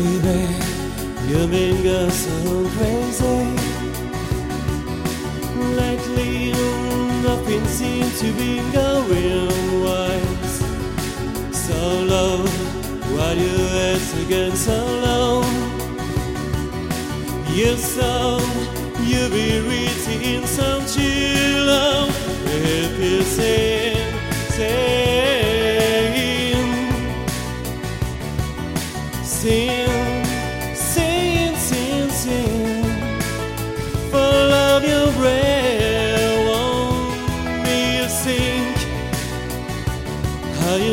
You've been going so crazy. Lately nothing seems to be going wise. So low, why do you ask again so low? You saw you be reaching some chill If you sing,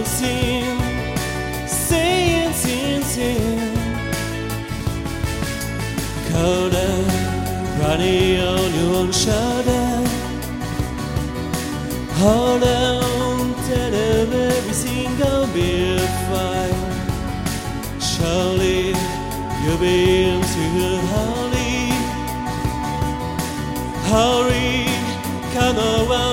You sing, sing, sing, sing. Running on your own shoulder Hold on, tell them everything gonna be fine Surely you'll be into hurry Hurry, come around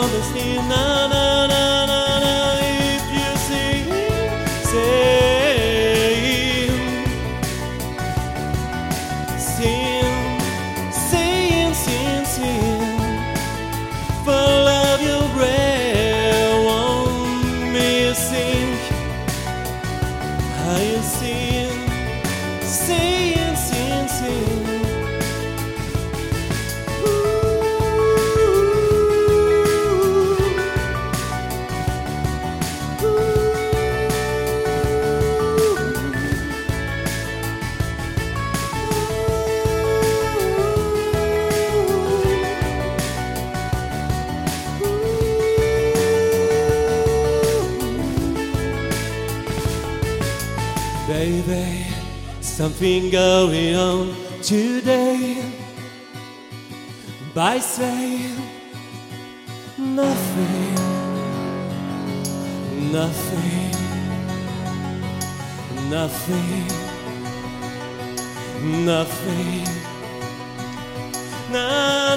How you sing, sing, sing, sing Baby, something going on today. By saying nothing, nothing, nothing, nothing. Na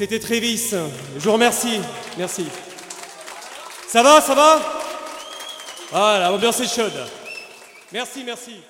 C'était Trévis. Je vous remercie. Merci. Ça va, ça va? Voilà, l'ambiance est chaude. Merci, merci.